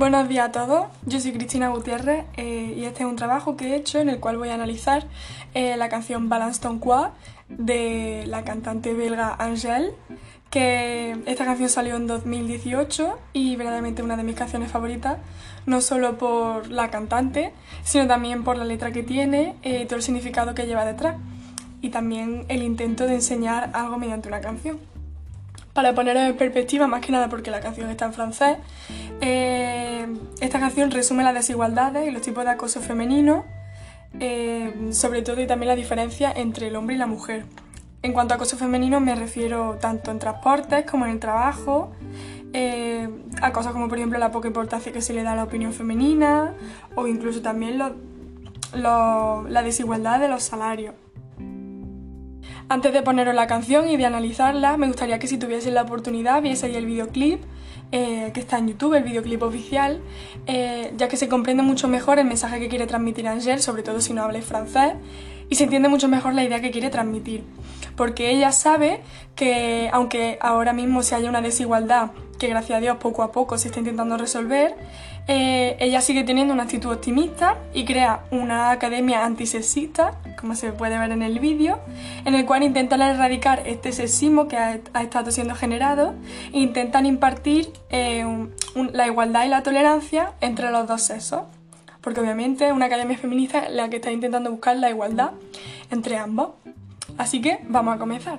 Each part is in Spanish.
Buenos días a todos, yo soy Cristina Gutiérrez eh, y este es un trabajo que he hecho en el cual voy a analizar eh, la canción Balance ton quoi de la cantante belga Angèle, que esta canción salió en 2018 y verdaderamente una de mis canciones favoritas, no solo por la cantante, sino también por la letra que tiene eh, todo el significado que lleva detrás, y también el intento de enseñar algo mediante una canción. Para ponerlo en perspectiva, más que nada porque la canción está en francés, eh, esta canción resume las desigualdades y los tipos de acoso femenino, eh, sobre todo y también la diferencia entre el hombre y la mujer. En cuanto a acoso femenino me refiero tanto en transportes como en el trabajo, eh, a cosas como por ejemplo la poca importancia que se le da a la opinión femenina o incluso también la desigualdad de los salarios. Antes de poneros la canción y de analizarla, me gustaría que si tuviesen la oportunidad vieseis el videoclip eh, que está en YouTube, el videoclip oficial, eh, ya que se comprende mucho mejor el mensaje que quiere transmitir Angel, sobre todo si no habláis francés, y se entiende mucho mejor la idea que quiere transmitir. Porque ella sabe que, aunque ahora mismo se haya una desigualdad que gracias a Dios poco a poco se está intentando resolver, eh, ella sigue teniendo una actitud optimista y crea una academia antisexista, como se puede ver en el vídeo, en el cual intentan erradicar este sexismo que ha, estado siendo generado e intentan impartir eh, la igualdad y la tolerancia entre los dos sexos. Porque obviamente una academia feminista es la que está intentando buscar la igualdad entre ambos. Así que vamos a comenzar.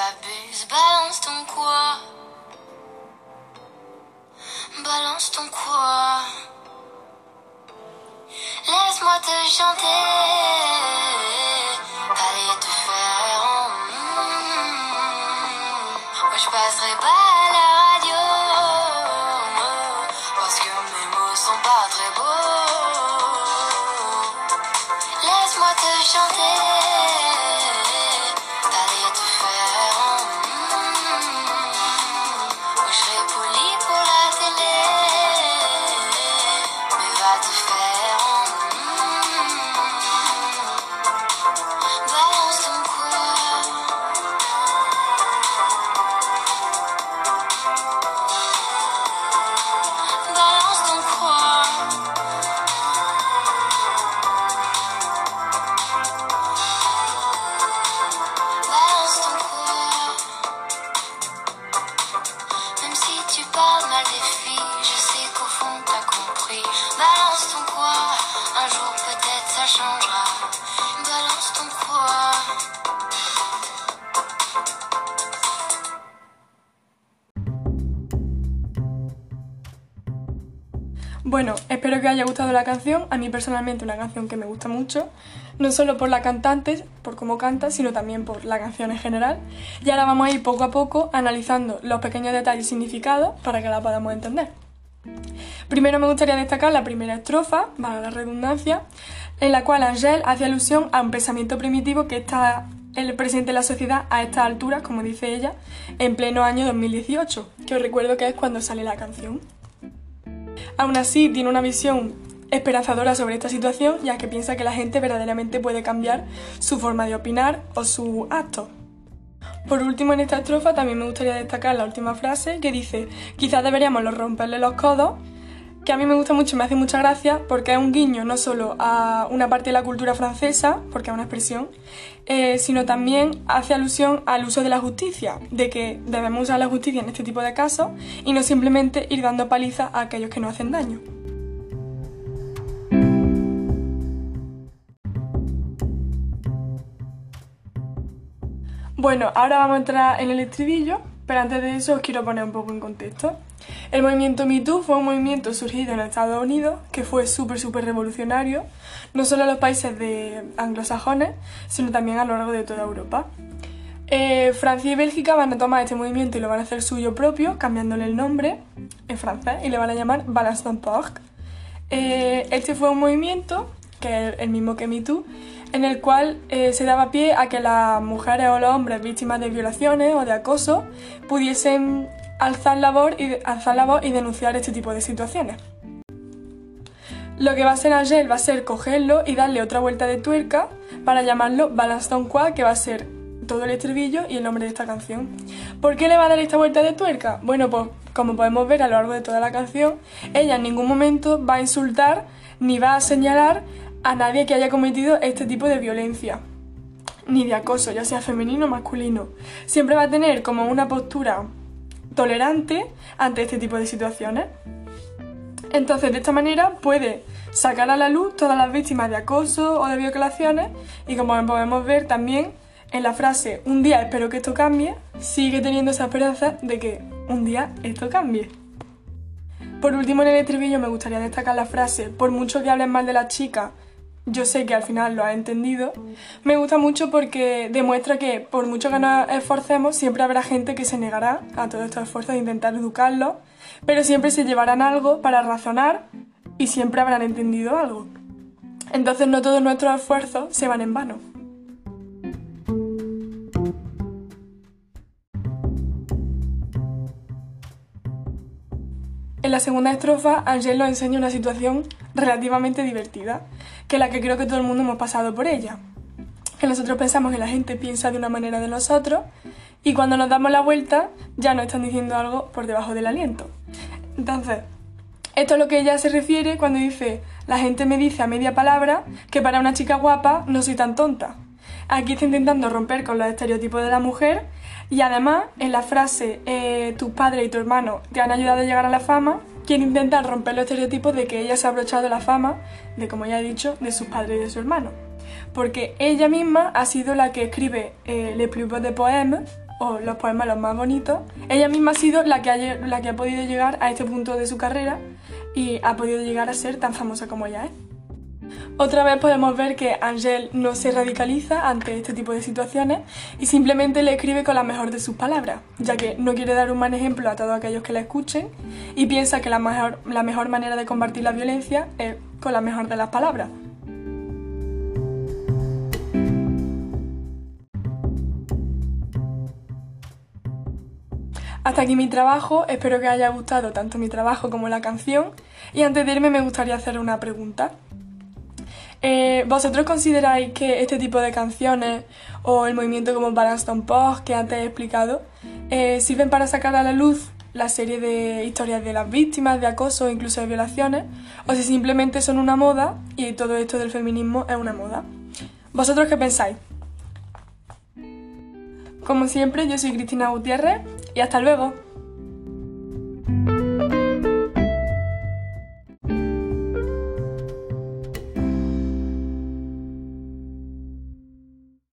Balance ton quoi? Balance ton quoi? Laisse-moi te chanter. Bueno, espero que os haya gustado la canción. A mí personalmente una canción que me gusta mucho, no solo por la cantante, por cómo canta, sino también por la canción en general. Y ahora vamos a ir poco a poco analizando los pequeños detalles y significados para que la podamos entender. Primero me gustaría destacar la primera estrofa, para la redundancia, en la cual Angel hace alusión a un pensamiento primitivo que está el presente de la sociedad a estas alturas, como dice ella, en pleno año 2018, que os recuerdo que es cuando sale la canción. Aún así, tiene una visión esperanzadora sobre esta situación, ya que piensa que la gente verdaderamente puede cambiar su forma de opinar o su acto. Por último, en esta estrofa también me gustaría destacar la última frase que dice, quizás deberíamos romperle los codos que a mí me gusta mucho y me hace mucha gracia porque es un guiño no solo a una parte de la cultura francesa, porque es una expresión, eh, sino también hace alusión al uso de la justicia, de que debemos usar la justicia en este tipo de casos y no simplemente ir dando paliza a aquellos que no hacen daño. Bueno, ahora vamos a entrar en el estribillo, pero antes de eso os quiero poner un poco en contexto. El movimiento MeToo fue un movimiento surgido en Estados Unidos que fue súper, súper revolucionario, no solo en los países de anglosajones, sino también a lo largo de toda Europa. Eh, Francia y Bélgica van a tomar este movimiento y lo van a hacer suyo propio, cambiándole el nombre en francés y le van a llamar Balance Porc. Eh, este fue un movimiento, que es el mismo que MeToo, en el cual eh, se daba pie a que las mujeres o los hombres víctimas de violaciones o de acoso pudiesen alzar la voz y, alzar la voz y denunciar este tipo de situaciones. Lo que va a hacer Angel va a ser cogerlo y darle otra vuelta de tuerca para llamarlo Balance Don Qua, que va a ser todo el estribillo y el nombre de esta canción. ¿Por qué le va a dar esta vuelta de tuerca? Bueno, pues como podemos ver a lo largo de toda la canción, ella en ningún momento va a insultar ni va a señalar a nadie que haya cometido este tipo de violencia, ni de acoso, ya sea femenino o masculino. Siempre va a tener como una postura tolerante ante este tipo de situaciones. Entonces, de esta manera puede sacar a la luz todas las víctimas de acoso o de violaciones y como podemos ver también en la frase un día espero que esto cambie, sigue teniendo esa esperanza de que un día esto cambie. Por último, en el estribillo me gustaría destacar la frase por mucho que hablen mal de la chica, yo sé que al final lo ha entendido, me gusta mucho porque demuestra que por mucho que nos esforcemos, siempre habrá gente que se negará a todos estos esfuerzos de intentar educarlo, pero siempre se llevarán algo para razonar y siempre habrán entendido algo. Entonces no todos nuestros esfuerzos se van en vano. En la segunda estrofa, Angel nos enseña una situación relativamente divertida, que es la que creo que todo el mundo hemos pasado por ella. Que nosotros pensamos que la gente piensa de una manera de nosotros y cuando nos damos la vuelta ya nos están diciendo algo por debajo del aliento. Entonces, esto es lo que ella se refiere cuando dice, la gente me dice a media palabra que para una chica guapa no soy tan tonta. Aquí está intentando romper con los estereotipos de la mujer y además, en la frase eh, tus padres y tu hermano te han ayudado a llegar a la fama, quiere intentar romper los estereotipos de que ella se ha abrochado la fama, de como ya he dicho, de sus padres y de su hermano. Porque ella misma ha sido la que escribe eh, Les plus de poèmes, o los poemas los más bonitos. Ella misma ha sido la que, ha, la que ha podido llegar a este punto de su carrera y ha podido llegar a ser tan famosa como ella es. Otra vez podemos ver que Angel no se radicaliza ante este tipo de situaciones y simplemente le escribe con la mejor de sus palabras, ya que no quiere dar un mal ejemplo a todos aquellos que la escuchen y piensa que la mejor, la mejor manera de combatir la violencia es con la mejor de las palabras. Hasta aquí mi trabajo, espero que haya gustado tanto mi trabajo como la canción y antes de irme me gustaría hacer una pregunta. Eh, ¿Vosotros consideráis que este tipo de canciones o el movimiento como Balance on Post que antes he explicado eh, sirven para sacar a la luz la serie de historias de las víctimas de acoso o incluso de violaciones o si simplemente son una moda y todo esto del feminismo es una moda? ¿Vosotros qué pensáis? Como siempre, yo soy Cristina Gutiérrez y hasta luego.